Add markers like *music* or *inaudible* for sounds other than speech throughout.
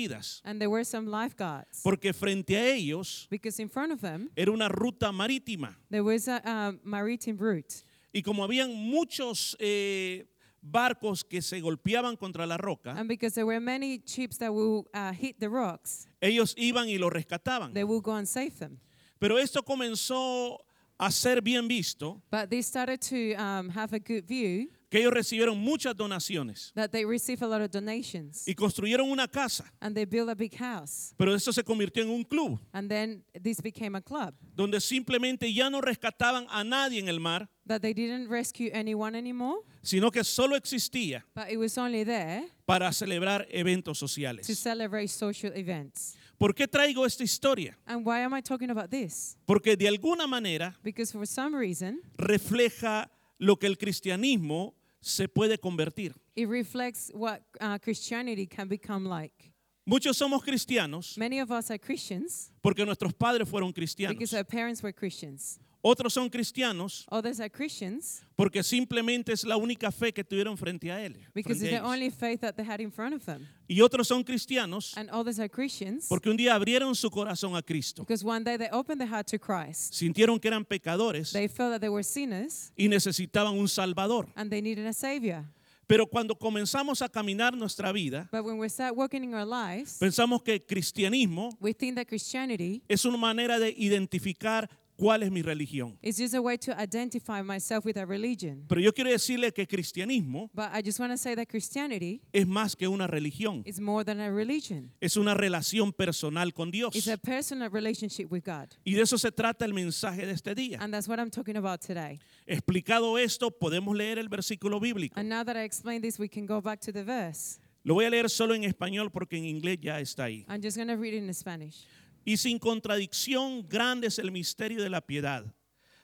vidas, and there were some lifeguards. porque frente a ellos Because in front of them, era una ruta marítima. there was a um, maritime route. Y como habían muchos eh, barcos que se golpeaban contra la roca, And because there were many ships that will uh, hit the rocks, ellos iban y lo rescataban. they will go and save them. Pero esto comenzó a ser bien visto, But they started to um, have a good view que ellos recibieron muchas donaciones that they received a lot of donations. y construyeron una casa. And they built a big house. Pero eso se convirtió en un club, And then this became a club. donde simplemente ya no rescataban a nadie en el mar, That they didn't rescue anyone anymore, sino que solo existía but it was only there para celebrar eventos to sociales. celebrate social events. ¿Por qué traigo esta historia? And why am I talking about this? Porque de alguna manera Because for some reason, refleja lo que el cristianismo se puede convertir. it reflects what uh, Christianity can become like. Muchos somos cristianos Many of us are Christians porque nuestros padres fueron cristianos. because our parents were Christians. Otros son cristianos Others are Christians porque simplemente es la única fe que tuvieron frente a él. because frente it's a the ellos. only faith that they had in front of them. Y otros son cristianos And others are Christians porque un día abrieron su corazón a Cristo. because one day they opened their heart to Christ. Sintieron que eran pecadores They felt that they were sinners y necesitaban un salvador. and they needed a savior. Pero cuando comenzamos a caminar nuestra vida, But when we start working in our lives, pensamos que cristianismo we think that Christianity es una manera de identificar cuál es mi religión. is just a way to identify myself with a religion. Pero yo quiero decirle que cristianismo But I just want to say that Christianity es más que una religión. is more than a religion. Es una relación personal con Dios. It's a personal relationship with God. Y de eso se trata el mensaje de este día. And that's what I'm talking about today. Explicado esto, podemos leer el versículo bíblico. And now that I explained this, we can go back to the verse. Lo voy a leer solo en español porque en inglés ya está ahí. I'm just going to read it in Spanish. Y sin contradicción, grande es el misterio de la piedad.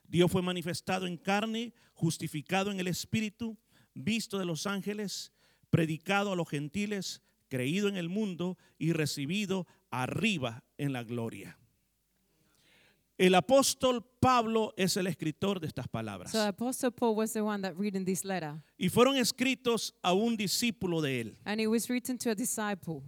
Dios fue manifestado en carne, justificado en el Espíritu, visto de los ángeles, predicado a los gentiles, creído en el mundo y recibido arriba en la gloria. El apóstol Pablo es el escritor de estas palabras So Apostle Paul was the one that this letter. y fueron escritos a un discípulo de él. And it was written to a disciple.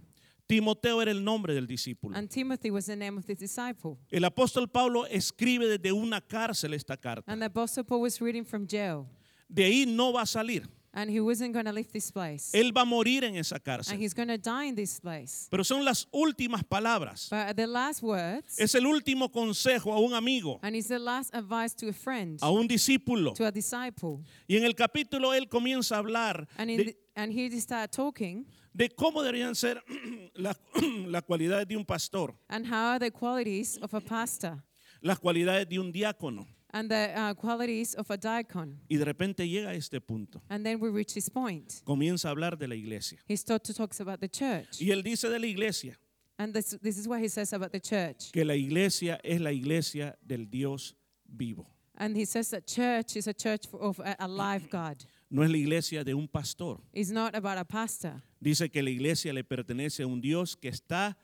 Timoteo era el nombre del discípulo. And Timothy was the name of the disciple. El apóstol Pablo escribe desde una cárcel esta carta. And the Apostle Paul was reading from jail. De ahí no va a salir. And he wasn't going to leave this place. Él va a morir en esa And cárcel. he's going to die in this place. Pero son las últimas palabras. But the last words, Es el último consejo a un amigo, and it's the last advice to a friend, a un discípulo. to a disciple. Y en el capítulo él comienza a hablar And, in de, the, and here they start talking de cómo deberían ser *clears throat* *clears throat* las cualidades de un pastor, and how are the qualities of a pastor las cualidades de un diácono. and the uh, qualities of a diacon. Y de repente llega a este punto. And then we reach this point. Comienza a hablar de la iglesia. He start to talks about the church. Y él dice de la iglesia And this, this is what he says about the church. que la iglesia es la iglesia del Dios vivo. And he says that church is a church of a, a live God. No es la iglesia de un pastor. It's not about a pastor. Dice que la iglesia le pertenece a un Dios que está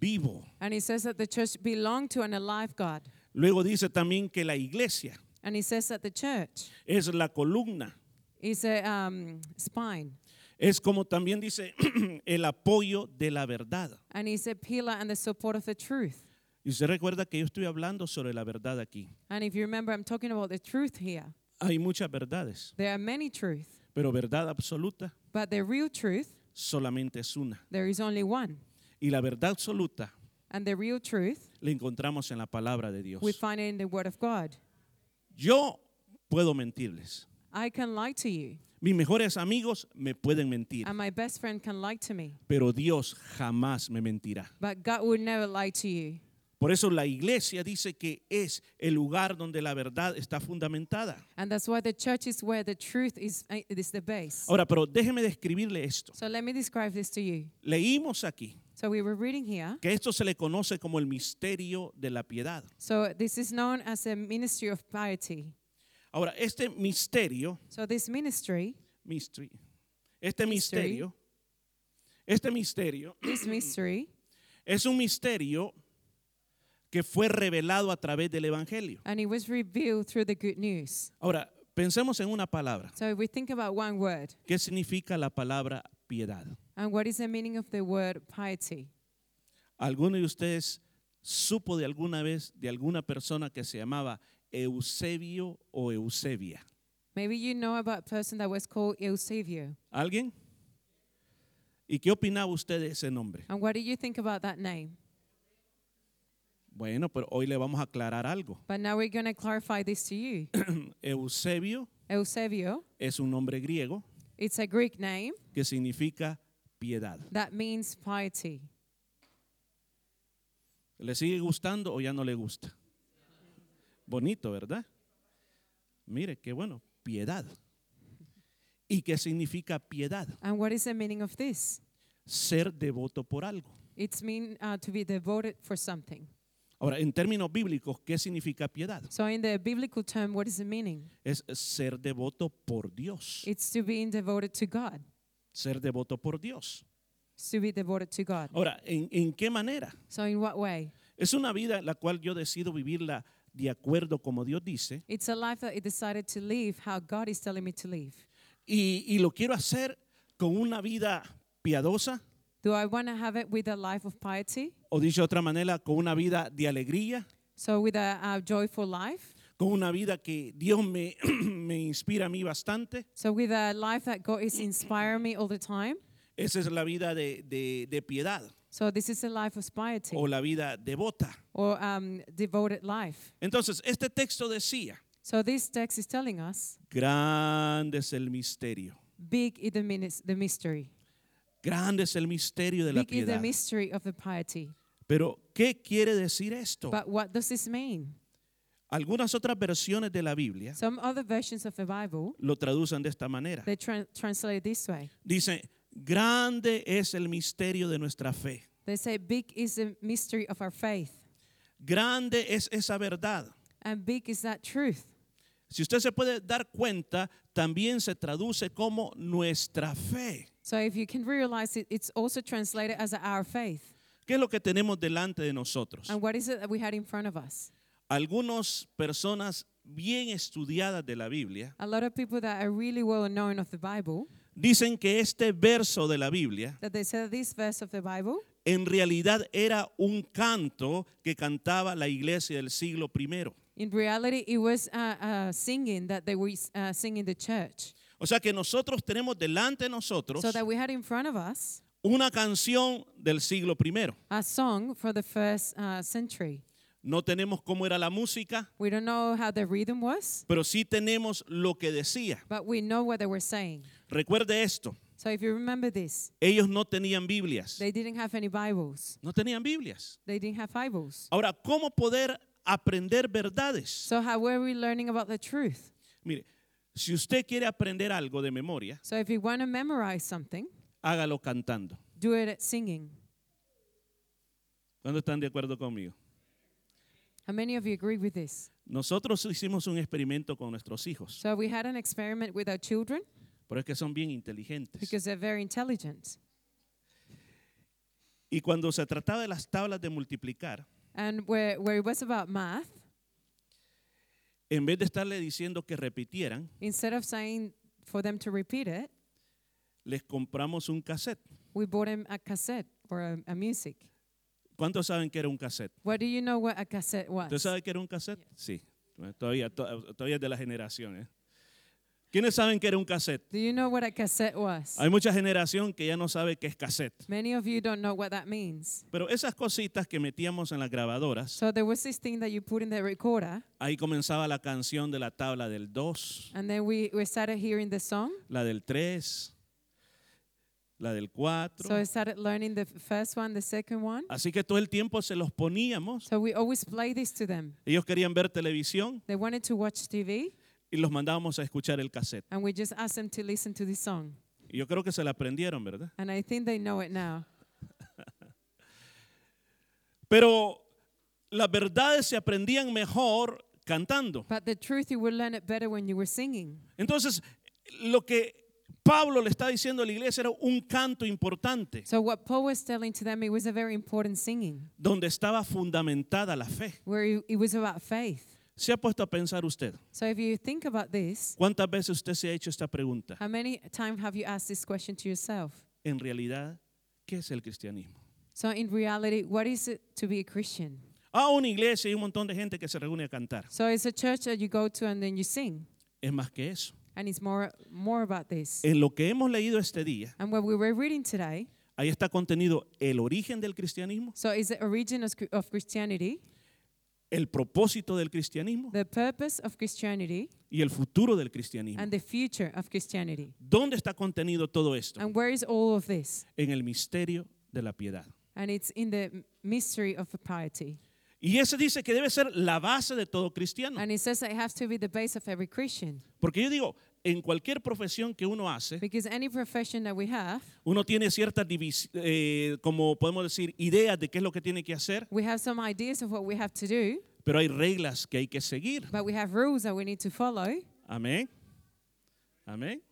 vivo. And he says that the church belongs to an alive God. Luego dice también que la iglesia And he says that the church es la columna. is a um, spine. Es como también dice *clears throat* el apoyo de la verdad. And he's a pillar and the support of the truth. Y usted recuerda que yo estoy hablando sobre la verdad aquí. And if you remember, I'm talking about the truth here. Hay muchas verdades, There are many truths, pero verdad absoluta but the real truth, solamente es una. there is only one. Y la verdad absoluta And the real truth, la encontramos en la palabra de Dios. we find it in the Word of God. Yo puedo mentirles. I can lie to you, Mis mejores amigos me pueden mentir, and my best friend can lie to me, pero Dios jamás me mentirá. but God will never lie to you. Por eso la iglesia dice que es el lugar donde la verdad está fundamentada. And that's why the church is where the truth is, uh, is the base. Ahora, pero déjeme describirle esto. So let me describe this to you. Leímos aquí So we were reading here. que esto se le conoce como el misterio de la piedad. So this is known as a ministry of piety. Ahora, este misterio, So this ministry, mystery, este Mystery. misterio, este misterio this mystery, *clears throat* es un misterio que fue revelado a través del evangelio. and it was revealed through the good news. Ahora, pensemos en una palabra. So if we think about one word, ¿Qué significa la palabra piedad? and what is the meaning of the word piety? ¿Alguno de ustedes supo de alguna vez de alguna persona que se llamaba Eusebio o Eusebia? Maybe you know about a person that was called Eusebio. ¿Alguien? ¿Y qué opinaba usted de ese nombre? And what do you think about that name? Bueno, pero hoy le vamos a aclarar algo. *clears throat* But now we're going to clarify this to you. Eusebio Eusebio, es un nombre griego it's a Greek name que significa piedad. that means piety. ¿Le sigue gustando o ya no le gusta? Bonito, ¿verdad? Mire, qué bueno, piedad. ¿Y qué significa piedad? And what is the meaning of this? Ser devoto por algo. It's mean uh, to be devoted for something. Ahora, en términos bíblicos, ¿qué significa piedad? So in the biblical term, what is the meaning? Es ser devoto por Dios. It's to be devoted to God. Ser devoto por Dios. It's to be devoted to God. Ahora, ¿en, en qué manera? So in what way? Es una vida la cual yo decido vivirla de acuerdo como Dios dice It's a life that I decided to live how God is telling me to live. y, y lo quiero hacer con una vida piadosa Do I want to have it with a life of piety? o dicho de otra manera, con una vida de alegría, So with a, a joyful life? con una vida que Dios me, *clears throat* me inspira a mí bastante. So with a life that God is inspiring me all the time? Esa es la vida de, de- de piedad So this is a life of piety o la vida devota. or um, devoted life. Entonces, este texto decía, So this text is telling us grande es el misterio, big is the, minis- the mystery. Grande es el misterio de la Big is the piedad. mystery of the piety. Pero, ¿qué quiere decir esto? But what does this mean? Algunas otras versiones de la Biblia Some other versions of the Bible, lo traducen de esta manera. they tran translate it this way. Dice, grande es el misterio de nuestra fe. They say big is the mystery of our faith. Grande es esa verdad. And big is that truth. Si usted se puede dar cuenta, también se traduce como nuestra fe. So if you can realize it, it's also translated as our faith. ¿Qué es lo que tenemos delante de nosotros? And what is it that we had in front of us? Algunas personas bien estudiadas de la Biblia A lot of people that are really well known of the Bible, dicen que este verso de la Biblia that they say that this verse of the Bible en realidad era un canto que cantaba la iglesia del siglo I. In reality, it was uh, uh, singing that they were uh, singing the church. O sea que nosotros tenemos delante de nosotros So that we had in front of us una canción del siglo I. a song for the first uh, century. No tenemos cómo era la música, We don't know how the rhythm was, pero sí tenemos lo que decía. but we know what they were saying. Recuerde esto, So if you remember this, ellos no tenían Biblias. they didn't have any Bibles. No tenían Biblias. They didn't have Bibles. Ahora, ¿cómo poder aprender verdades? So how were we learning about the truth? Mire, si usted quiere aprender algo de memoria, So if you want to memorize something, hágalo cantando. do it singing. ¿Cuándo están de acuerdo conmigo? How many of you agree with this? Nosotros hicimos un experimento con nuestros hijos, So we had an experiment with our children pero es que son bien inteligentes. because they're very intelligent. Y cuando se trataba de las tablas de multiplicar, And where, where it was about math, en vez de estarle diciendo que repitieran, instead of saying for them to repeat it, les compramos un cassette. we bought them a cassette or a, a music. ¿Cuántos saben que era un cassette? What do you know what a cassette was? ¿Usted sabe que era un cassette? Sí, todavía, to- todavía es de la generación. ¿eh? ¿Quiénes saben que era un cassette? Do you know what a cassette was? Hay mucha generación que ya no sabe qué es cassette. Many of you don't know what that means. Pero esas cositas que metíamos en las grabadoras, So there was this thing that you put in the recorder, ahí comenzaba la canción de la tabla del 2, and then we, we started hearing the song. la del 3, la del 4. So I started learning the first one, the second one. Así que todo el tiempo se los poníamos. So we always play this to them. Ellos querían ver televisión They wanted to watch TV, y los mandábamos a escuchar el cassette. and we just asked them to listen to this song. Y yo creo que se la aprendieron, ¿verdad? And I think they know it now. *laughs* Pero las verdades se aprendían mejor cantando. But the truth, you will learn it better when you were singing. Entonces, lo que Pablo le está diciendo a la iglesia era un canto importante, So what Paul was telling to them, it was a very important singing, donde estaba fundamentada la fe. where it was about faith. ¿Se ha puesto a pensar usted? So if you think about this, ¿Cuántas veces usted se ha hecho esta pregunta? how many times have you asked this question to yourself? En realidad, ¿qué es el cristianismo? So in reality, what is it to be a Christian? Ah, una iglesia y un montón de gente que se reúne a cantar. So it's a church that you go to and then you sing. Es más que eso. And it's more more about this. En lo que hemos leído este día, And what we were reading today, ahí está contenido el origen del cristianismo, so is the origin of Christianity, el propósito del cristianismo the purpose of Christianity, y el futuro del cristianismo. and the future of Christianity. ¿Dónde está contenido todo esto? And where is all of this? En el misterio de la piedad. And it's in the mystery of piety. Y ese dice que debe ser la base de todo cristiano. And it says that it has to be the base of every Christian. Porque yo digo, en cualquier profesión que uno hace, Because any profession that we have, uno tiene ciertas, eh, como podemos decir, ideas de qué es lo que tiene que hacer, we have some ideas of what we have to do, pero hay reglas que hay que seguir. but we have rules that we need to follow. Amén. Amén.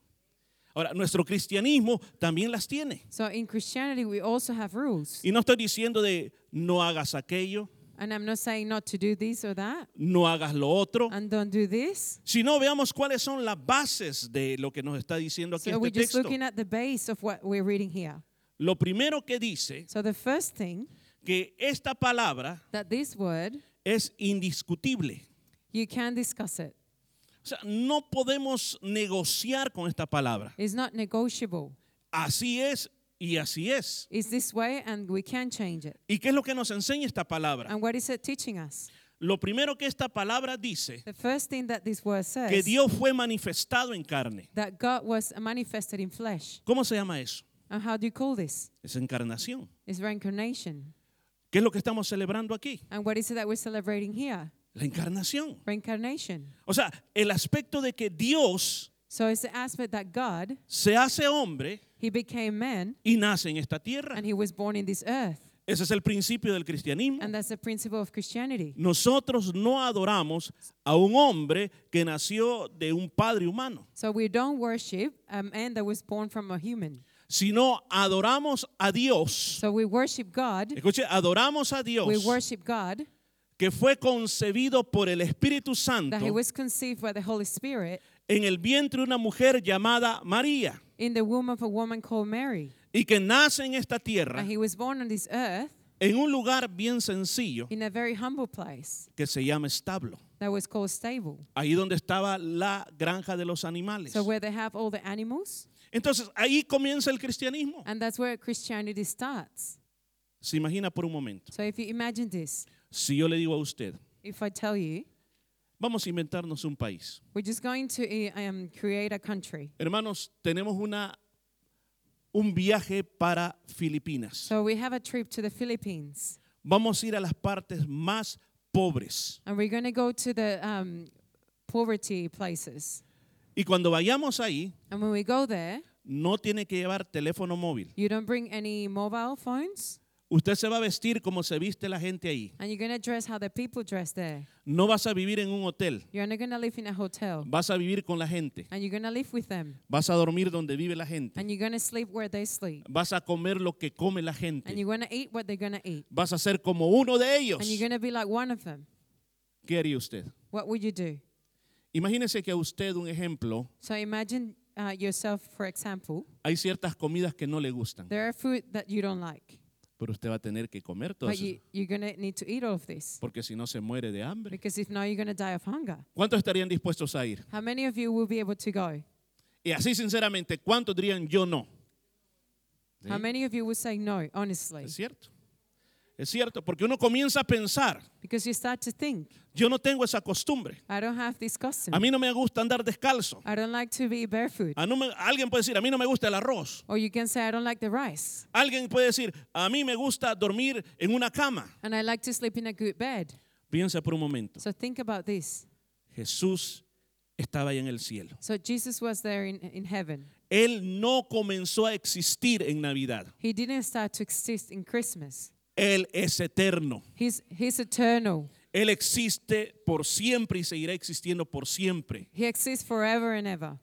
Ahora, nuestro cristianismo también las tiene. So in Christianity, we also have rules. Y no estoy diciendo de no hagas aquello, And I'm not saying not to do this or that, no hagas lo otro, and don't do this. sino veamos cuáles son las bases de lo que nos está diciendo aquí So we're este just texto. looking at the base of what we're reading here. Lo primero que dice So the first thing, que esta palabra that this word, es indiscutible. you can discuss it. O sea, no podemos negociar con esta palabra. It's not negotiable. Así es y así es. It's this way, and we can change it. ¿Y qué es lo que nos enseña esta palabra? And what is it teaching us? Lo primero que esta palabra dice, The first thing that this word que says, Dios fue manifestado en carne. that God was manifested in flesh. ¿Cómo se llama eso? And how do you call this? Es encarnación. It's reincarnation. ¿Qué es lo que estamos celebrando aquí? And what is it that we're celebrating here? La encarnación. Reincarnation. O sea, el aspecto de que Dios So it's the aspect that God, se hace hombre He became man y nace en esta tierra. and He was born in this earth. Ese es el principio del cristianismo. And that's the principle of Christianity. Nosotros no adoramos a un hombre que nació de un padre humano, So we don't worship a man that was born from a human. sino adoramos a Dios. So we worship God. Escuche, adoramos a Dios We worship God que fue concebido por el Espíritu that He Santo was conceived by the Holy Spirit en el vientre de una mujer llamada María in the womb of a woman called Mary. y que nace en esta tierra And He was born on this earth en un lugar bien sencillo in a very humble place que se llama establo. that was called stable. Ahí donde estaba la granja de los animales. So where they have all the animals, Entonces ahí comienza el cristianismo. and that's where Christianity starts. Se imagina por un momento. So if you imagine this, Si yo le digo a usted, if I tell you, vamos a inventarnos un país. we're just going to uh, um, create a country. Hermanos, tenemos una un viaje para Filipinas. So we have a trip to the Philippines, Vamos a ir a las partes más pobres. and we're going to go to the um, poverty places. Y cuando vayamos ahí, And when we go there, no tiene que llevar teléfono móvil. you don't bring any mobile phones, Usted se va a vestir como se viste la gente ahí. and you're to dress how the people dress there. No vas a vivir en un hotel. You're not to live in a hotel, Vas a vivir con la gente. and you're to live with them, Vas a dormir donde vive la gente. and you're to sleep where they sleep, Vas a comer lo que come la and gente. you're going to eat what they're to eat, Vas a ser como uno de ellos. and you're to be like one of them. ¿Qué haría usted? What would you do? Imagínese que a usted, un ejemplo, So imagine uh, yourself, for example, hay ciertas comidas que no le gustan, there are food that you don't like, pero usted va a tener que comer todo but eso, you, you're going to need to eat all of this, porque si no se muere de hambre. because if not, you're going to die of hunger. ¿Cuántos estarían dispuestos a ir? How many of you will be able to go? Y así sinceramente, ¿cuántos dirían yo no? ¿Sí? How many of you will say no, honestly? Es cierto. Es cierto, porque uno comienza a pensar, Because you start to think, yo no tengo esa costumbre. I don't have this custom. A mí no me gusta andar descalzo. I don't like to be barefoot. A no me- alguien puede decir, a mí no me gusta el arroz. Or you can say, I don't like the rice. Alguien puede decir, a mí me gusta dormir en una cama. And I like to sleep in a good bed. Piensa por un momento. So think about this. Jesús estaba ahí en el cielo. So Jesus was there in, in heaven. Él no comenzó a existir en Navidad. He didn't start to exist in Christmas. Él es eterno. He's, he's eternal. Él existe por siempre y seguirá existiendo por siempre. He exists forever and ever.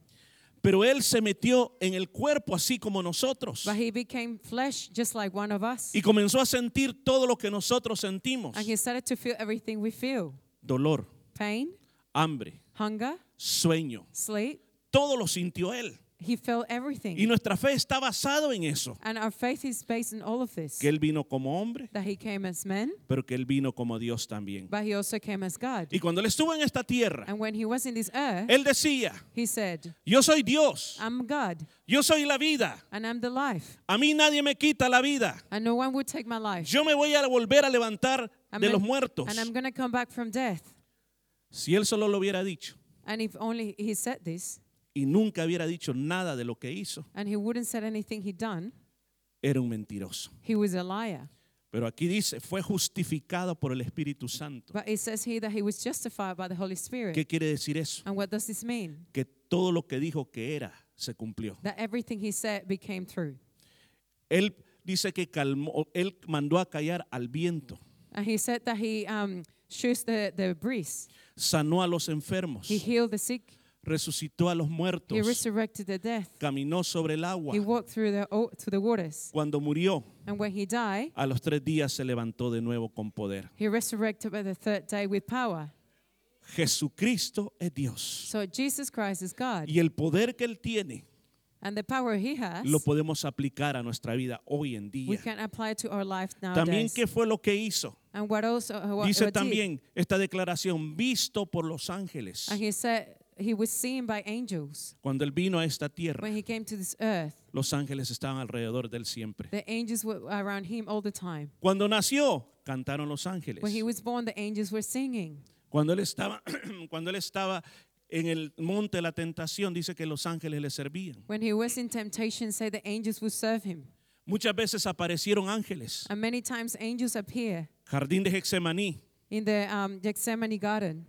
Pero Él se metió en el cuerpo así como nosotros. But he became flesh just like one of us. Y comenzó a sentir todo lo que nosotros sentimos. And he started to feel everything we feel Dolor, pain, hambre, hunger, sueño. sleep. Todo lo sintió Él. He felt everything. Y nuestra fe está basado en eso. and our faith is based on all of this. Que Él vino como hombre, that he came as man, pero que Él vino como Dios también. but he also came as God. Y cuando Él estuvo en esta tierra, and when he was in this earth, Él decía, he said, yo soy Dios, I'm God yo soy la vida. and I'm the life. A mí nadie me quita la vida. And no one would take my life. Yo me voy a volver a levantar I'm de gonna- los muertos. And I'm to come back from death. Si Él solo lo hubiera dicho And if only he said this, y nunca hubiera dicho nada de lo que hizo, and he wouldn't said anything he'd done, era un mentiroso. he was a liar. Pero aquí dice, fue justificado por el Espíritu Santo. But it says here that he was justified by the Holy Spirit. ¿Qué quiere decir eso? And what does this mean? Que todo lo que dijo que era se cumplió. That everything he said became true. Él dice que calmó, él mandó a callar al viento, And he said that he um, shoos the, the breeze. sanó a los enfermos, He healed the sick. Resucitó a los He muertos, resurrected the death. caminó sobre el agua. He walked through the, o- through the waters. Cuando murió, And when he died, a los tres días se levantó de nuevo con poder. he resurrected by the third day with power. Jesucristo es Dios. So Jesus Christ is God. Y el poder que Él tiene And the power he has, lo podemos aplicar a nuestra vida hoy en we día. can apply to our life También. ¿qué fue lo que hizo? And what also uh, what, Dice what did? también esta declaración, visto por los ángeles. And he said he was seen by angels Cuando Él vino a esta tierra, when he came to this earth. los ángeles estaban alrededor de Él siempre. The angels were around him all the time. Cuando nació, cantaron los ángeles. When he was born, the angels were singing. Cuando Él estaba, *clears throat* cuando él estaba en el monte de la tentación, dice que los ángeles le servían. When he was in temptation, say the angels would serve him. Muchas veces aparecieron ángeles. And many times angels appear Jardín de Getsemaní, in the um, Gethsemane garden.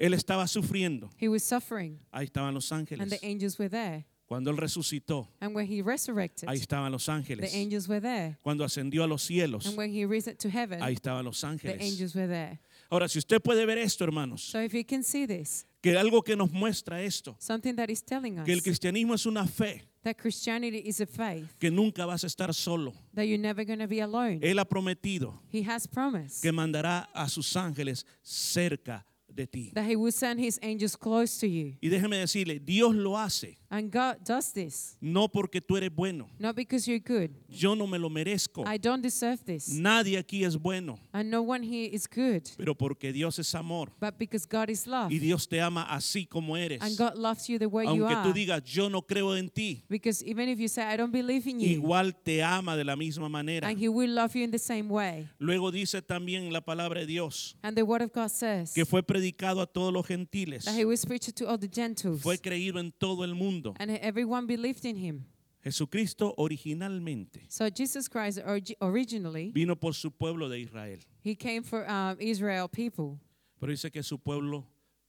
Él estaba sufriendo. He was suffering, Ahí estaban los and ángeles. the angels were there. Cuando Él resucitó, And when he resurrected, ahí estaban los the ángeles. angels were there. Cuando ascendió a los cielos, And when he risen to heaven, ahí estaban los the ángeles. angels were there. Ahora, si usted puede ver esto, hermanos, So if you can see this, que algo que nos muestra esto, something that is telling us que el cristianismo es una fe, that Christianity is a faith, que nunca vas a estar solo. that you're never going to be alone. Él ha prometido He has promised que mandará a sus ángeles cerca de ti. that he will send his angels close to you. Y déjeme decirle, Dios lo hace, And God does this, no porque tú eres bueno. not because you're good. Yo no me lo merezco. I don't deserve this. Nadie aquí es bueno, And no one here is good. pero porque Dios es amor But because God is love. y Dios te ama así como eres. And God loves you the way you Aunque tú are. digas, yo no creo en ti, Because even if you say, I don't believe in you, igual te ama de la misma manera. and He will love you in the same way. Luego dice también la palabra de Dios And the Word of God says que fue predicado a todos los gentiles, that He was preached to all the Gentiles. fue creído en todo el mundo. And everyone believed in Him. Jesucristo originalmente So Jesus Christ origi- originally, vino por su pueblo de Israel, He came for um, Israel people. pero dice que su pueblo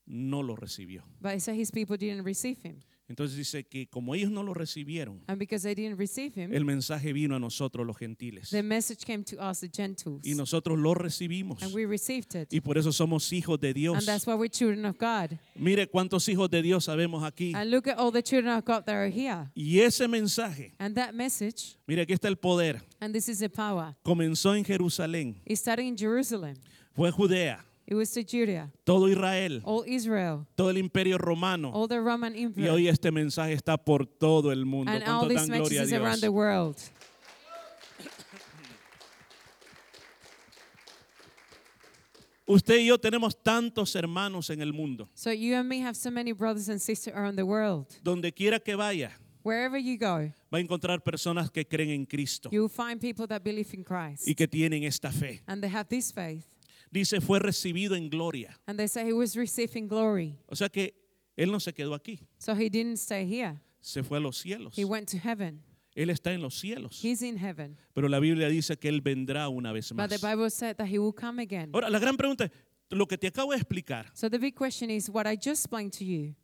no lo recibió. But He said His people didn't receive Him. Entonces dice que como ellos no lo recibieron, And because they didn't receive Him, el mensaje vino a nosotros los gentiles the message came to us, the Gentiles. y nosotros lo recibimos And we received it. y por eso somos hijos de And Dios. that's why we're children of God. Mire cuántos hijos de Dios sabemos aquí. And look at all the children of God that are here. Y ese mensaje, And that message, mire aquí está el poder, and this is the power, comenzó en Jerusalén, it started in Jerusalem. fue Judea, It was to Judea, todo Israel, all Israel, todo el imperio romano. all the Roman Y Empire, hoy este mensaje está por todo el mundo. and all ¿Cuánto these dan gloria a messages around the world. Usted y yo tenemos tantos hermanos en el mundo. So you and me have so many brothers and sisters around the world. Donde quiera que vaya, Wherever you go, va a encontrar personas que creen en Cristo you will find people that believe in Christ. y que tienen esta fe. And they have this faith. Dice, fue recibido en gloria. And they say he was receiving glory. O sea que él no se quedó aquí, So he didn't stay here. se fue a los cielos. He went to heaven. Él está en los cielos. He's in heaven. Pero la Biblia dice que él vendrá una vez más. But the Bible said that he will come again. Ahora, la gran pregunta es, lo que te acabo de explicar, So the big question is what I just explained to you.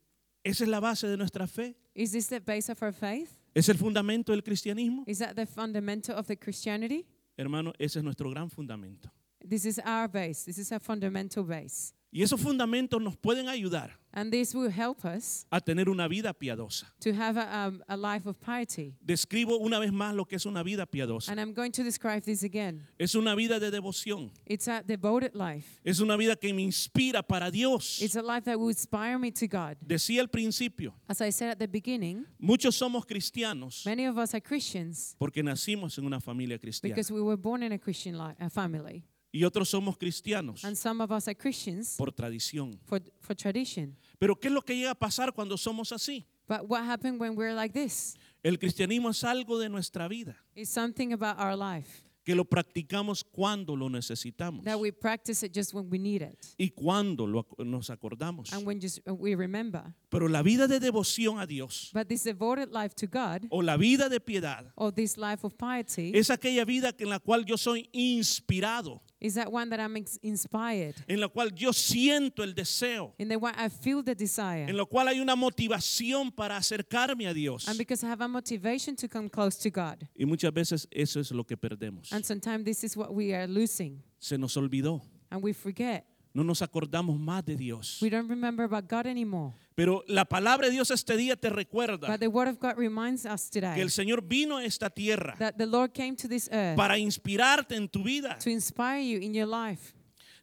¿esa es la base de nuestra fe? Is this the base of our faith? ¿Es el fundamento del cristianismo? Is that the fundamental of the Christianity? Hermano, ese es nuestro gran fundamento. This is our base. This is our fundamental base. Y esos fundamentos nos pueden ayudar And this will help us a tener una vida piadosa. to have a, um, a life of piety. Describo una vez más lo que es una vida piadosa. And I'm going to describe this again. Es una vida de devoción. It's a devoted life. Es una vida que me inspira para Dios. It's a life that will inspire me to God. Decía al principio, As I said at the beginning, muchos somos cristianos many of us are Christians porque nacimos en una familia cristiana. because we were born in a Christian li- a family. Y otros somos cristianos And some of us are Christians por tradición. for, for tradition. Pero ¿qué es lo que llega a pasar cuando somos así? But what happened when we're like this? El cristianismo es algo de nuestra vida, It's something about our life que lo practicamos cuando lo necesitamos that we practice it just when we need it y cuando lo ac- nos acordamos. and when just uh, we remember. Pero la vida de devoción a Dios But this devoted life to God o la vida de piedad or this life of piety es aquella vida que- en la cual yo soy inspirado, is that one that I'm inspired, en la cual yo siento el deseo, in the one I feel the desire, en la cual hay una motivación para acercarme a Dios. and because I have a motivation to come close to God. Y muchas veces eso es lo que perdemos. And sometimes this is what we are losing, Se nos olvidó. and we forget. No nos acordamos más de Dios. We don't remember about God anymore. Pero la palabra de Dios este día te recuerda But the Word of God reminds us que el Señor vino a esta tierra that the Lord came to this earth para inspirarte en tu vida. to inspire you in your life.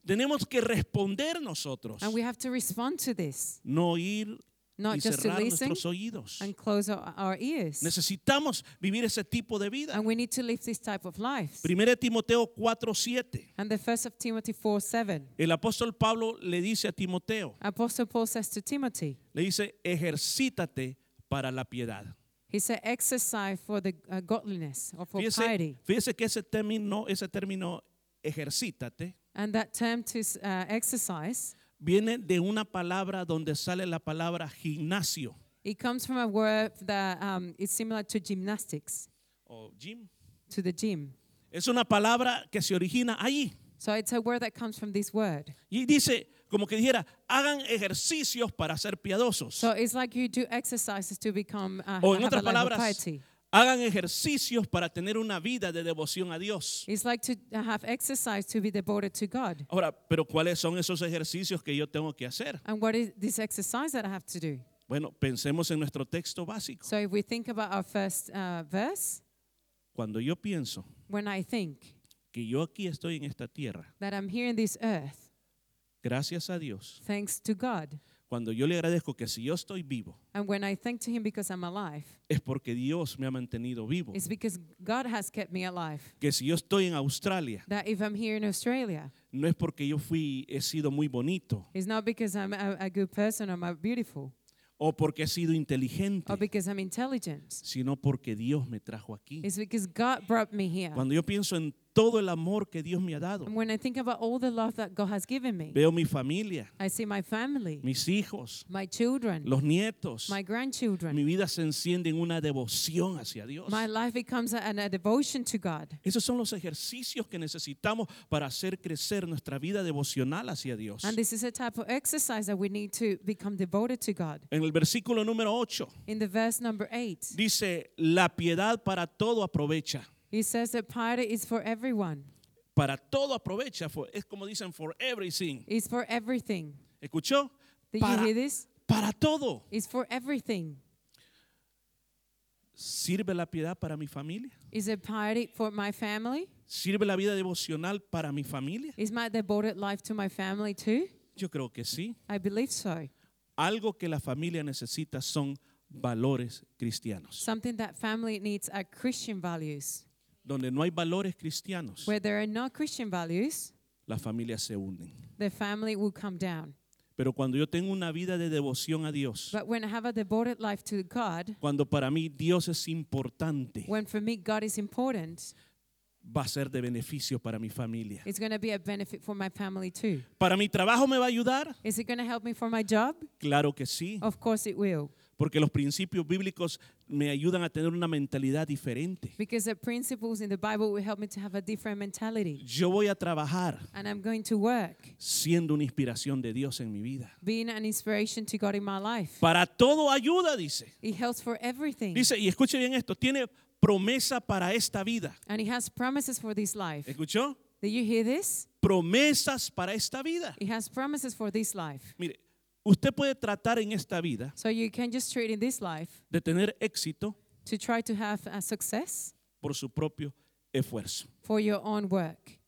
Tenemos que responder nosotros, And we have to respond to this, no ir not y just to cerrar listen nuestros oídos. and close our, our ears. Necesitamos vivir ese tipo de vida. And we need to live this type of life. 1 Timoteo 4:7. And the first of Timothy 4 7. El apóstol Pablo le dice a Timoteo, Apostle Paul says to Timothy, le dice, ejercítate para la piedad. he said, exercise for the uh, godliness or for Fíjese, piety. fíjese que ese término, ese término ejercítate And that term to uh, exercise, viene de una palabra donde sale la palabra gimnasio it comes from a word that um, is similar to gymnastics, o gym. to the gym. Es una palabra que se origina allí. So it's a word that comes from this word. Y dice, como que dijera, hagan ejercicios para ser piadosos. So it's like you do exercises to become uh, o en otras palabras, piety. Hagan ejercicios para tener una vida de devoción a Dios. It's like to have exercise to be devoted to God. Ahora, pero ¿cuáles son esos ejercicios que yo tengo que hacer? And what is this exercise that I have to do? Bueno, pensemos en nuestro texto básico. So if we think about our first uh, verse, Cuando yo pienso when I think que yo aquí estoy en esta tierra, that I'm here in this earth, gracias a Dios, thanks to God, cuando yo le agradezco que si yo estoy vivo, and when I thank to Him because I'm alive, es porque Dios me ha mantenido vivo. it's because God has kept me alive. Que si yo estoy en Australia, That if I'm here in Australia, no es porque yo fui, he sido muy bonito, it's not because I'm a, a good person or I'm beautiful o porque he sido inteligente, or because I'm intelligent. sino porque Dios me trajo aquí. It's because God brought me here. Cuando yo pienso en todo el amor que Dios me ha dado, And when I think about all the love that God has given me, veo mi familia, I see my family, mis hijos, my children, los nietos, my mi grandchildren. vida se enciende en una devoción hacia Dios. My life becomes a, a devotion to God. Esos son los ejercicios que necesitamos para hacer crecer nuestra vida devocional hacia Dios. And this is a type of exercise that we need to become devoted to God. En el versículo número 8 In the verse number 8, dice, la piedad para todo aprovecha. He says that piety is for everyone. Para todo aprovecha. for- es como dicen, for everything. It's for everything. ¿Escuchó? Did Para, you hear this? para todo. It's for everything. ¿Sirve la piedad para mi familia? Is it piety for my family? ¿Sirve la vida devocional para mi familia? Is my devoted life to my family too? Yo creo que sí. I believe so. Algo que la familia necesita son valores cristianos. Something that family needs are Christian values. Donde no hay valores cristianos, Where there are no Christian values, las familias se hunden. the family will come down. Pero cuando yo tengo una vida de devoción a Dios, But when I have a devoted life to God, cuando para mí Dios es importante, when for me God is important, va a ser de beneficio para mi familia. it's going to be a benefit for my family too. ¿Para mi trabajo me va a ayudar? Is it going to help me for my job? Claro que sí, Of course it will. Porque los principios bíblicos me ayudan a tener una mentalidad diferente. Because the principles in the Bible will help me to have a different mentality. Yo voy a trabajar And I'm going to work, siendo una inspiración de Dios en mi vida. being an inspiration to God in my life. Para todo ayuda, dice. It helps for everything. Dice, y escuche bien esto, tiene promesa para esta vida. And He has promises for this life. ¿Escuchó? Do you hear this? Promesas para esta vida. He has promises for this life. Mire, usted puede tratar en esta vida So you can just treat in this life de tener éxito to try to have a success por su propio esfuerzo. for your own work.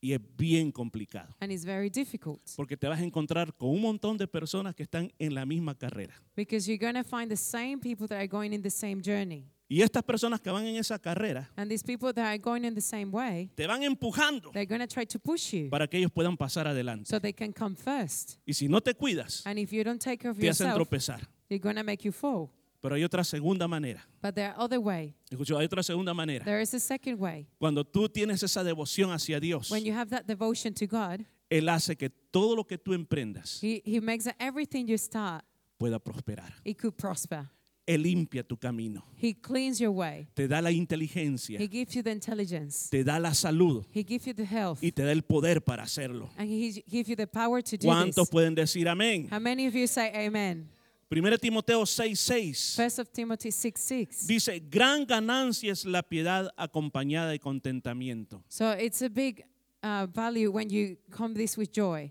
Y es bien complicado. And it's very difficult Porque te vas a encontrar con un montón de personas que están en la misma carrera. because you're going to find the same people that are going in the same journey. Y estas personas que van en esa carrera And these people that are going in the same way, te van empujando they're going to try to push you para que ellos puedan pasar adelante. so they can come first. Y si no te cuidas, And if you don't take care of te hacen yourself, tropezar. they're going to make you fall. Pero hay otra segunda manera. But there are other way. Escucho, hay otra segunda manera. There is a second way. Cuando tú tienes esa devoción hacia Dios, When you have that devotion to God, Él hace que todo lo que tú emprendas He, he makes that everything you start, pueda prosperar. it could prosper. Él limpia tu camino. He cleans your way. Te da la inteligencia. He gives you the intelligence. Te da la salud. He gives you the health. Y te da el poder para hacerlo. And he gives you the power to do ¿Cuántos this. pueden decir amén? How many of you say amen? 1 Timoteo 6:6 First of Timothy 6 6. dice, gran ganancia es la piedad acompañada de contentamiento. So it's a big uh, value when you come this with joy.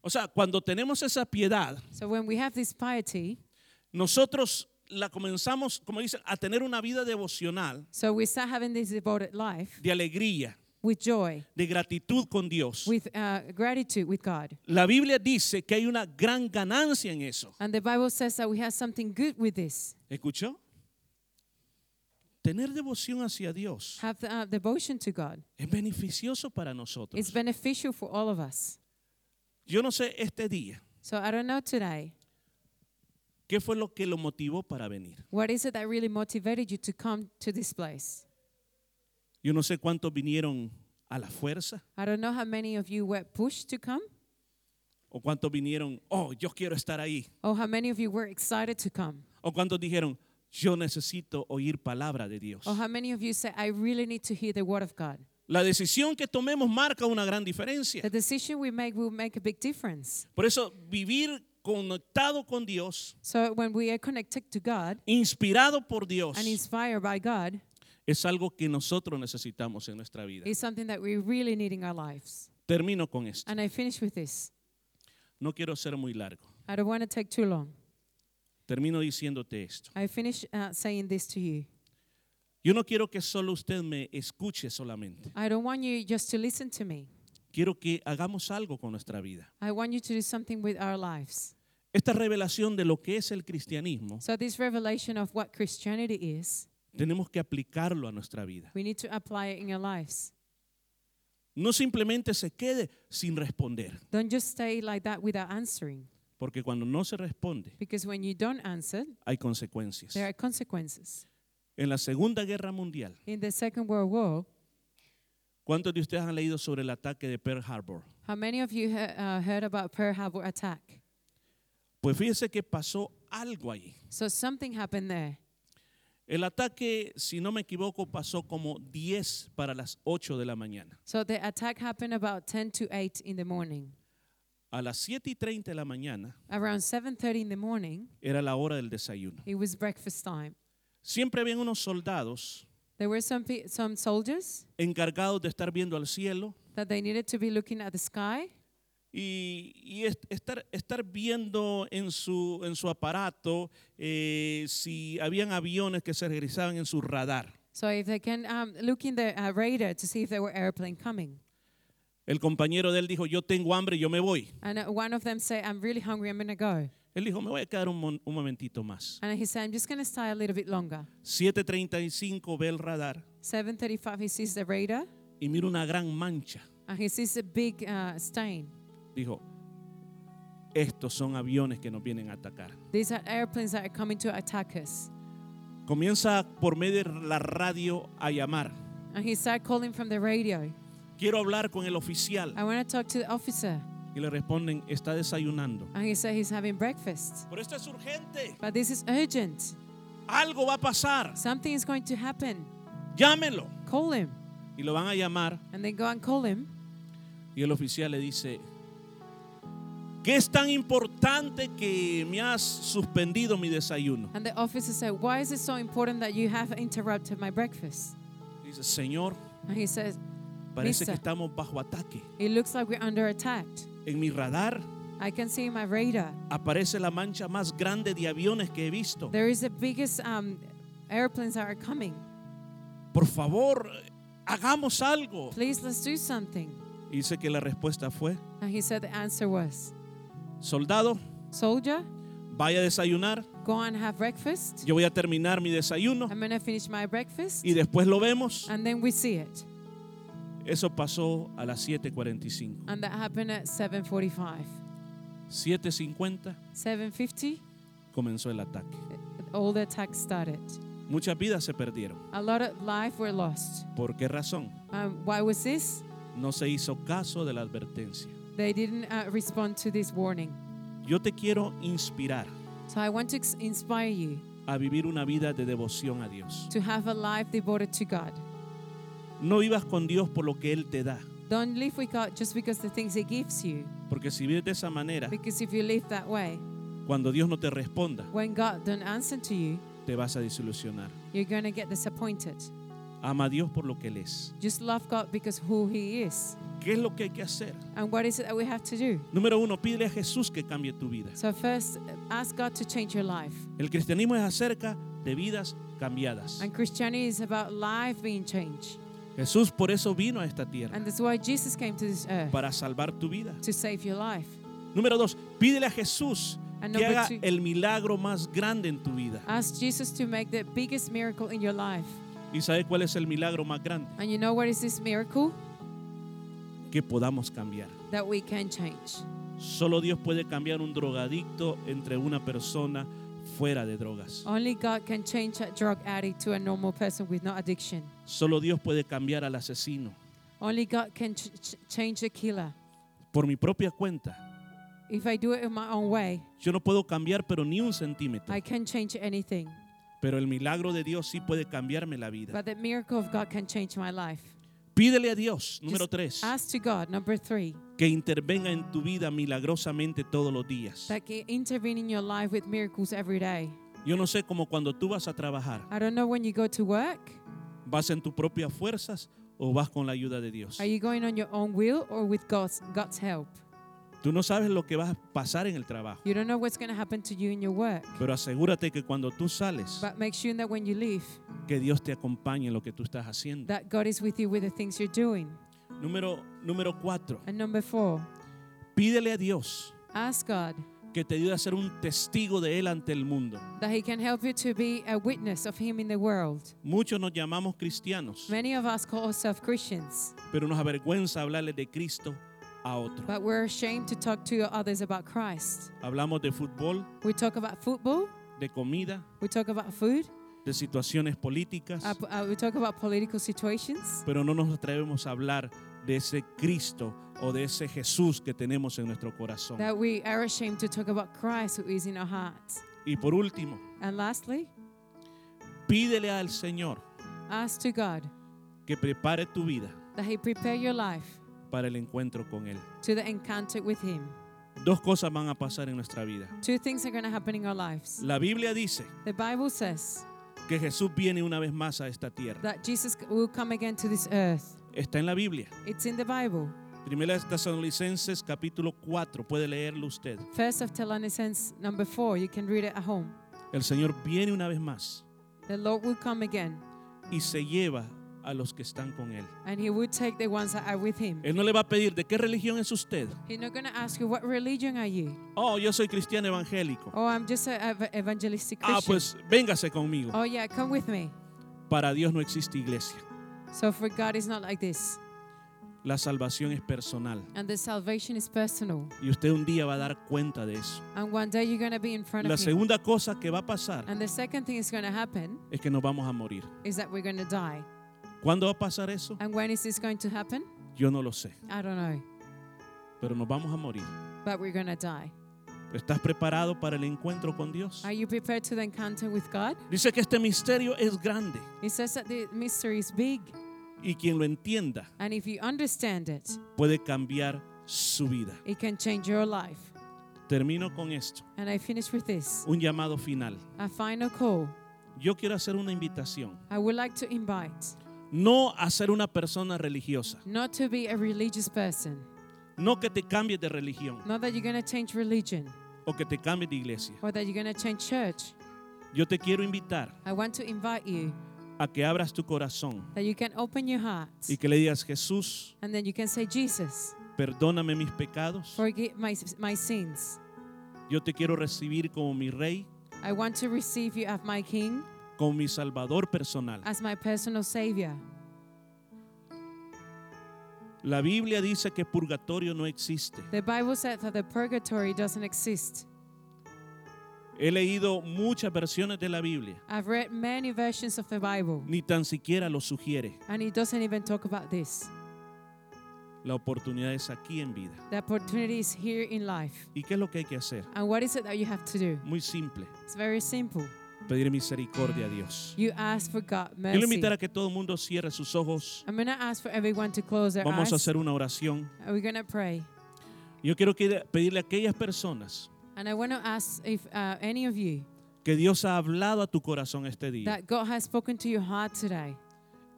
O sea, cuando tenemos esa piedad, So when we have this piety, nosotros la comenzamos, como dicen, a tener una vida devocional so we start having this devoted life de alegría, with joy, de gratitud con Dios. with uh, gratitude with God. La Biblia dice que hay una gran ganancia en eso. And the Bible says that we have something good with this. ¿Escuchó? Tener devoción hacia Dios Have uh, devotion to God. es beneficioso para nosotros. It's beneficial for all of us. Yo no sé este día So I don't know today, qué fue lo que lo motivó para venir. what is it that really motivated you to come to this place? Yo no sé cuántos vinieron a la fuerza I don't know how many of you were pushed to come, o cuántos vinieron, oh, yo quiero estar ahí. or how many of you were excited to come, O cuántos dijeron, yo necesito oír palabra de Dios. or how many of you say, I really need to hear the word of God. La decisión que tomemos marca una gran diferencia. The decision we make will make a big difference. Por eso vivir conectado con Dios, So when we are connected to God inspirado por Dios, and inspired by God, es algo que nosotros necesitamos en nuestra vida. is something that we really need in our lives. Termino con esto. And I finish with this. No quiero ser muy largo. I don't want to take too long. Termino diciéndote esto. I finish uh, saying this to you. Yo no quiero que solo usted me escuche solamente. I don't want you just to listen to me. Quiero que hagamos algo con nuestra vida. I want you to do something with our lives. Esta revelación de lo que es el cristianismo, So, this revelation of what Christianity is, tenemos que aplicarlo a nuestra vida. we need to apply it in our lives. No simplemente se quede sin responder, Don't just stay like that without answering. porque cuando no se responde Because when you don't answer, hay consecuencias. there are consequences. En la Segunda Guerra Mundial, In the Second World War, ¿cuántos de ustedes han leído sobre el ataque de Pearl Harbor? how many of you he- uh, heard about Pearl Harbor attack? Pues fíjese que pasó algo ahí. So, something happened there. El ataque, si no me equivoco, pasó como 10 para las 8 de la mañana. So, the attack happened about 10 to 8 in the morning. A las 7 y 30 de la mañana Around 7:30 in the morning, era la hora del desayuno. it was breakfast time. Siempre habían unos soldados There were some some soldiers encargados de estar viendo al cielo that they needed to be looking at the sky y, y est- estar, estar viendo en su, en su aparato eh, si habían aviones que se regresaban en su radar. So if they can um, look in the uh, radar to see if there were airplane coming. El compañero de él dijo, yo tengo hambre, yo me voy. And uh, one of them said, I'm really hungry, I'm going to go. Él dijo, me voy a quedar un, un momentito más. And he said, I'm just going to stay a little bit longer. 7.35 ve el radar 7.35, he sees the radar y mira una gran mancha. and he sees a big uh, stain. Dijo, estos son aviones que nos vienen a atacar. These are airplanes that are coming to attack us. Comienza por medio de la radio a llamar. And he started calling from the radio. Quiero hablar con el oficial. I want to talk to the officer. Y le responden, está desayunando. And he said he's having breakfast. Pero esto es urgente. But this is urgent. Algo va a pasar. Something is going to happen. Llámelo. Call him. Y lo van a llamar. And then go and call him. Y el oficial le dice, ¿qué es tan importante que me has suspendido mi desayuno? And the officer said, Why is it so important that you have interrupted my breakfast? Dice, Señor, And he says, Parece que estamos bajo ataque. It looks like we're under attack. En mi radar I can see my radar aparece la mancha más grande de aviones que he visto. there is the biggest um, airplanes that are coming. Por favor, hagamos algo. Please, let's do something. Y dice que la respuesta fue, And he said the answer was, soldado, Soldier, vaya a desayunar. go and have breakfast. Yo voy a terminar mi desayuno I'm going to finish my breakfast. y después lo vemos. And then we see it. Eso pasó a las 7:45. And that happened at 7.45. 7:50 7.50, comenzó el ataque. all the attacks started. Muchas vidas se perdieron. A lot of life were lost. ¿Por qué razón? Um, why was this? No se hizo caso de la advertencia. They didn't uh, respond to this warning. Yo te quiero inspirar So I want to inspire you a vivir una vida de devoción a Dios. to have a life devoted to God. No vivas con Dios por lo que Él te da, Don't live with God just because the things He gives you. porque si vives de esa manera, Because if you live that way, cuando Dios no te responda, when God don't answer to you, te vas a desilusionar. you're going to get disappointed. Ama a Dios por lo que Él es. Just love God because who He is. ¿Qué es lo que hay que hacer? And what is it that we have to do? Número uno, pídele a Jesús que cambie tu vida. So first, ask God to change your life. El cristianismo es acerca de vidas cambiadas. And Christianity is about life being changed. Jesús por eso vino a esta tierra, And that's why Jesus came to this earth para salvar tu vida. to save your life. Número dos, pídele a Jesús And que haga two- el milagro más grande en tu vida. Ask Jesus to make the biggest miracle in your life. ¿Y sabe cuál es el milagro más grande? And you know what is this miracle? Que podamos cambiar. That we can change. Solo Dios puede cambiar un drogadicto entre una persona fuera de drogas. Only God can change a drug addict to a normal person with no addiction. Solo Dios puede cambiar al asesino. Only God can ch- ch- change a killer. Por mi propia cuenta, If I do it in my own way, yo no puedo cambiar pero ni un centímetro. I can change anything. Pero el milagro de Dios sí puede cambiarme la vida. But the miracle of God can change my life. Pídele a Dios, número Just tres, Ask to God, number three, que intervenga en tu vida milagrosamente todos los días. that can intervene in your life with miracles every day. Yo no sé cómo cuando tú vas a trabajar, I don't know when you go to work, vas en tus propias fuerzas o vas con la ayuda de Dios. are you going on your own will or with God's, God's help? Tú no sabes lo que va a pasar en el trabajo, You don't know what's going to happen to you in your work. pero asegúrate que cuando tú sales, But make sure that when you leave, que Dios te acompañe en lo que tú estás haciendo. that God is with you with the things you're doing. Número, número cuatro, And number four, pídele a Dios ask God que te ayude a ser un testigo de Él ante el mundo. that He can help you to be a witness of Him in the world. Muchos nos llamamos cristianos, Many of us call ourselves Christians, pero nos avergüenza hablarle de Cristo a otro. but we're ashamed to talk to others about Christ. Hablamos de fútbol, We talk about football, de comida, we talk about food, de situaciones políticas, uh, uh, we talk about political situations, pero no nos atrevemos a hablar de ese Cristo o de ese Jesús que tenemos en nuestro corazón. that we are ashamed to talk about Christ who is in our hearts. Y por último, And lastly, pídele al Señor ask to God que prepare tu vida that He prepare your life para el encuentro con Él. to the encounter with Him. Dos cosas van a pasar en nuestra vida. Two things are going to happen in our lives. La Biblia dice The Bible says que Jesús viene una vez más a esta tierra. that Jesus will come again to this earth. Está en la Biblia. It's in the Bible. Primera de Tesalonicenses capítulo 4, puede leerlo usted. First of Thessalonians number four, you can read it at home. El Señor viene una vez más The Lord will come again y se lleva a los que están con Él. and He will take the ones that are with Him. Él no le va a pedir de qué religión es usted. He's not going to ask you, What religion are you? Oh, yo soy cristiano evangélico. Oh, I'm just an evangelistic Ah, Christian. pues véngase conmigo. Oh, yeah, come with me. Para Dios no existe iglesia. So for God, it's not like this. La salvación es personal. And the salvation is personal. Y usted un día va a dar cuenta de eso. And one day you're going to be in front La of Him. segunda cosa que va a pasar And the second thing is going to happen es que nos vamos a morir. is that we're going to die. ¿Cuándo va a pasar eso? And when is this going to happen? Yo no lo sé. I don't know. Pero nos vamos a morir. But we're going to die. ¿Estás preparado para el encuentro con Dios? Are you prepared to the encounter with God? Dice que este misterio es grande It says that the mystery is big. Y quien lo entienda And if you understand it, puede cambiar su vida. it can change your life. Termino con esto. And I finish with this. Un llamado final. A final call. Yo quiero hacer una invitación I would like to invite No a ser una persona religiosa. not to be a religious person, No que te cambies de religión not that you're going to change religion o que te cambies de iglesia. or that you're going to change church. Yo te quiero invitar I want to invite you a que abras tu corazón that you can open your heart y que le digas, Jesús, and then you can say, Jesus, perdóname mis pecados. forgive my, my sins. Yo te quiero recibir como mi rey, I want to receive you as my King, como mi salvador personal. as my personal Savior. La Biblia dice que purgatorio no existe. The Bible says that the purgatory doesn't exist. He leído muchas versiones de la Biblia, I've read many versions of the Bible, ni tan siquiera lo sugiere. and it doesn't even talk about this. La oportunidad es aquí en vida. The opportunity is here in life. ¿Y qué es lo que hay que hacer? And what is it that you have to do? Muy simple, It's very simple. pedir misericordia a Dios. You ask for God mercy. invitar a que todo el mundo cierre sus ojos. I'm going to ask for everyone to close their Vamos a eyes. hacer una oración. And we're going to pray. Yo quiero que- pedirle a aquellas personas And I want to ask if uh, any of you que Dios ha hablado a tu corazón este día that God has spoken to your heart today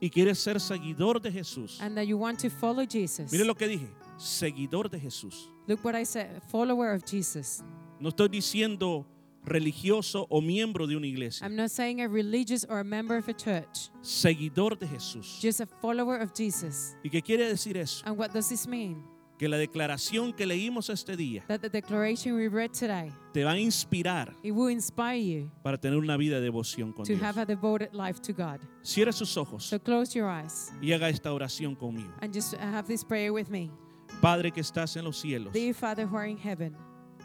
y quieres ser seguidor de Jesús. and that you want to follow Jesus. Mire lo que dije, seguidor de Jesús. Look what I said, follower of Jesus. No estoy diciendo religioso o miembro de una iglesia. I'm not saying a religious or a member of a church, Seguidor de Jesús. just a follower of Jesus. ¿Y qué quiere decir eso? And what does this mean? Que la declaración que leímos este día That the declaration we read today, te va a inspirar it will inspire you para tener una vida de devoción con to Dios. have a devoted life to God. Cierre sus ojos So close your eyes y haga esta oración conmigo. and just have this prayer with me. Padre que estás en los cielos, Dear Father who are in heaven,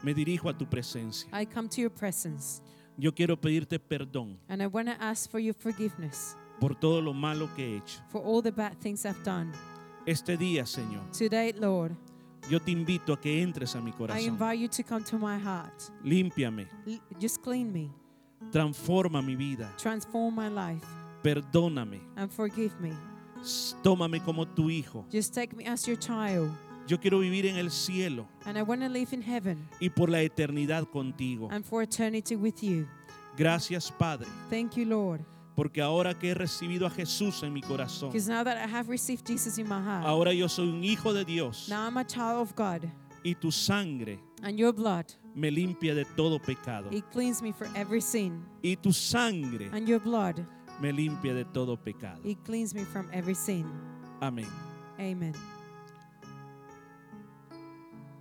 me dirijo a tu presencia. I come to your presence Yo quiero pedirte perdón and I want to ask for your forgiveness por todo lo malo que he hecho. for all the bad things I've done. Este día, Señor, Today, Lord, yo te invito a que entres a mi I corazón. invite you to come to my heart. Límpiame, L- just clean me, transforma mi vida, transform my life, perdóname, and forgive me. s- tómame como tu hijo. Just take me as your child. Yo quiero vivir en el cielo And I want to live in heaven y por la eternidad contigo. and for eternity with you. Gracias, Padre, Thank you, Lord. Porque ahora que he recibido a Jesús en mi corazón, Because now that I have received Jesus in my heart, ahora yo soy un hijo de Dios now I'm a child of God, y tu sangre and your blood, me limpia de todo pecado. it cleans me from every sin, Y tu sangre and your blood, me limpia de todo pecado. it cleans me from every sin. Amén. Amen.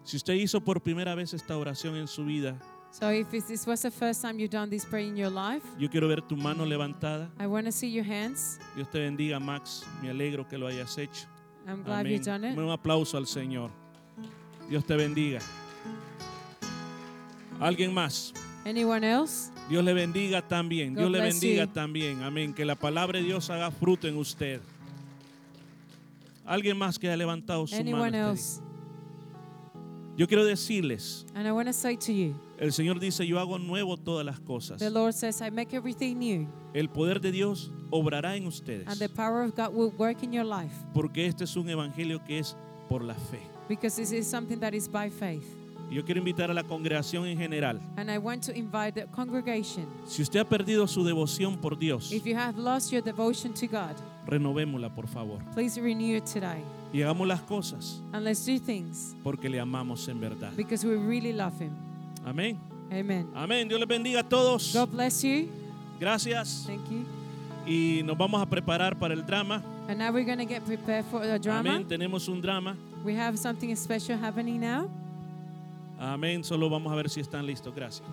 Si usted hizo por primera vez esta oración en su vida, So if this was the first time you've done this prayer in your life, yo quiero ver tu mano levantada. I want to see your hands. Dios te bendiga, Max. Me alegro que lo hayas hecho. I'm glad Amén. you've done it. Un aplauso al Señor. Dios te bendiga. ¿Alguien más? Anyone else? Dios le bendiga también. God Dios le bendiga you. también. Amén. Que la palabra de Dios haga fruto en usted. Alguien más que haya levantado su mano. Anyone este else? Yo quiero decirles, And I want to say to you, el Señor dice, yo hago nuevo todas las cosas. the Lord says, I make everything new, El poder de Dios obrará en ustedes. and the power of God will work in your life. Porque este es un evangelio que es por la fe. Because this is something that is by faith. Yo quiero invitar a la congregación en general. And I want to invite the congregation. Si usted ha perdido su devoción por Dios, If you have lost your devotion to God, renovémosla, por favor. please renew it today. Y hagamos las cosas And let's do things porque le amamos en verdad. because we really love Him. Amén. Amen. Amén. Dios les bendiga a todos. God bless you. Gracias. Thank you. Y nos vamos a preparar para el drama. And now we're going to get prepared for the drama. Amén. Tenemos un drama. We have something special happening now. Amén. Solo vamos a ver si están listos. Gracias.